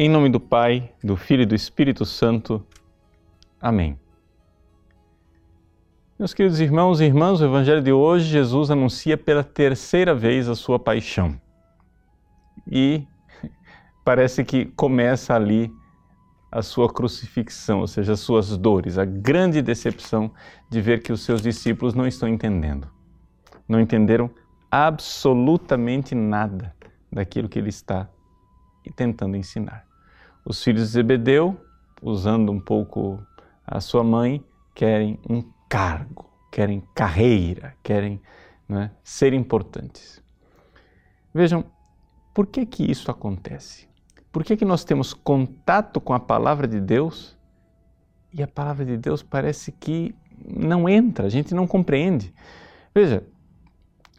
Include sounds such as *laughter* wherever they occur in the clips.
Em nome do Pai, do Filho e do Espírito Santo. Amém. Meus queridos irmãos e irmãs, o Evangelho de hoje, Jesus anuncia pela terceira vez a sua paixão. E *laughs* parece que começa ali a sua crucifixão, ou seja, as suas dores, a grande decepção de ver que os seus discípulos não estão entendendo. Não entenderam absolutamente nada daquilo que ele está tentando ensinar. Os filhos de Zebedeu, usando um pouco a sua mãe, querem um cargo, querem carreira, querem é, ser importantes. Vejam, por que que isso acontece? Por que que nós temos contato com a palavra de Deus e a palavra de Deus parece que não entra, a gente não compreende? Veja,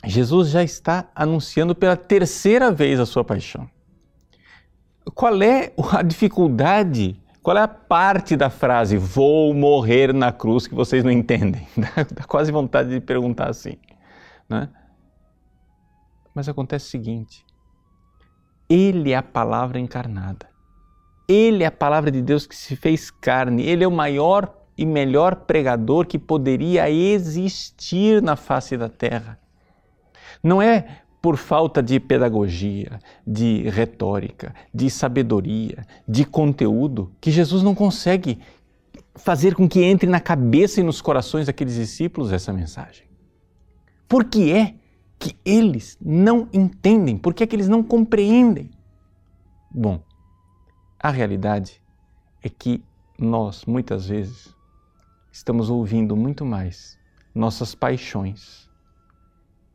Jesus já está anunciando pela terceira vez a sua paixão qual é a dificuldade? Qual é a parte da frase vou morrer na cruz que vocês não entendem? *laughs* Dá, quase vontade de perguntar assim. Né? Mas acontece o seguinte: Ele é a palavra encarnada. Ele é a palavra de Deus que se fez carne. Ele é o maior e melhor pregador que poderia existir na face da terra. Não é por falta de pedagogia, de retórica, de sabedoria, de conteúdo, que Jesus não consegue fazer com que entre na cabeça e nos corações daqueles discípulos essa mensagem. Por que é que eles não entendem? Por que é que eles não compreendem? Bom, a realidade é que nós, muitas vezes, estamos ouvindo muito mais nossas paixões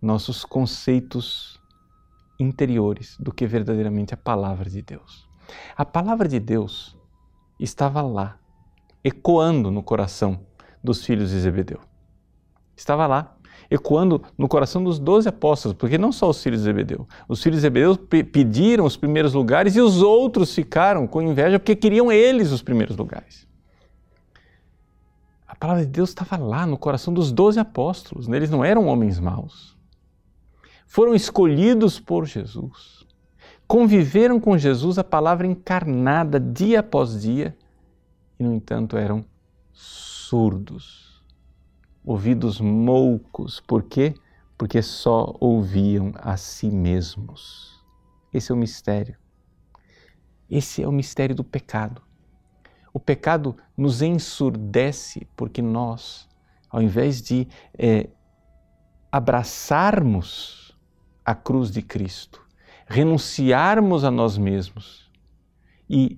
nossos conceitos interiores do que verdadeiramente a palavra de Deus. A palavra de Deus estava lá, ecoando no coração dos filhos de Zebedeu. Estava lá, ecoando no coração dos doze apóstolos, porque não só os filhos de Zebedeu. Os filhos de Zebedeu pediram os primeiros lugares e os outros ficaram com inveja porque queriam eles os primeiros lugares. A palavra de Deus estava lá no coração dos doze apóstolos, eles não eram homens maus foram escolhidos por Jesus, conviveram com Jesus, a palavra encarnada dia após dia, e no entanto eram surdos, ouvidos moucos. Por quê? Porque só ouviam a si mesmos. Esse é o mistério. Esse é o mistério do pecado. O pecado nos ensurdece porque nós, ao invés de é, abraçarmos a cruz de Cristo, renunciarmos a nós mesmos e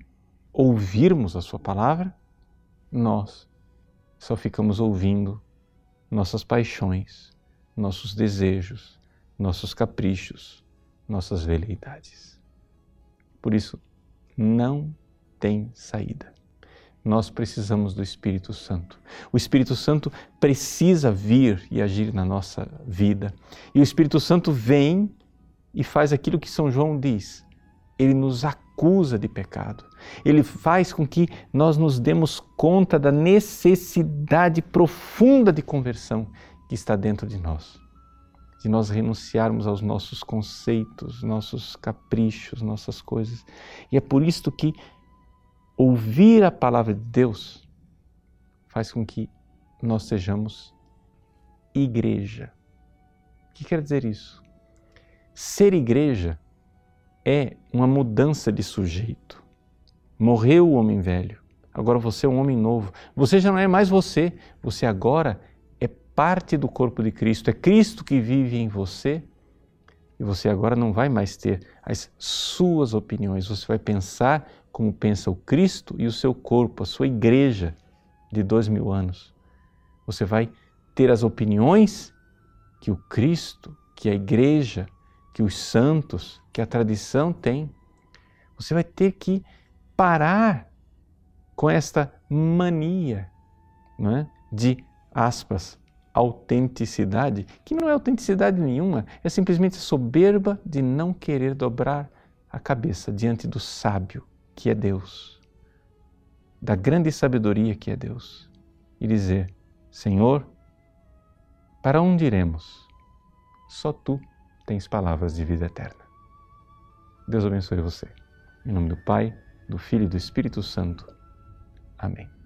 ouvirmos a Sua palavra, nós só ficamos ouvindo nossas paixões, nossos desejos, nossos caprichos, nossas veleidades. Por isso, não tem saída. Nós precisamos do Espírito Santo. O Espírito Santo precisa vir e agir na nossa vida. E o Espírito Santo vem e faz aquilo que São João diz. Ele nos acusa de pecado. Ele faz com que nós nos demos conta da necessidade profunda de conversão que está dentro de nós. De nós renunciarmos aos nossos conceitos, nossos caprichos, nossas coisas. E é por isso que ouvir a palavra de Deus faz com que nós sejamos igreja. O que quer dizer isso? Ser igreja é uma mudança de sujeito. Morreu o homem velho, agora você é um homem novo. Você já não é mais você, você agora é parte do corpo de Cristo. É Cristo que vive em você e você agora não vai mais ter as suas opiniões, você vai pensar como pensa o Cristo e o seu corpo, a sua igreja de dois mil anos. Você vai ter as opiniões que o Cristo, que a igreja, que os santos, que a tradição tem. Você vai ter que parar com esta mania não é? de, aspas, autenticidade, que não é autenticidade nenhuma, é simplesmente soberba de não querer dobrar a cabeça diante do sábio que é Deus, da grande sabedoria que é Deus, e dizer: Senhor, para onde iremos? Só tu tens palavras de vida eterna. Deus abençoe você. Em nome do Pai, do Filho e do Espírito Santo. Amém.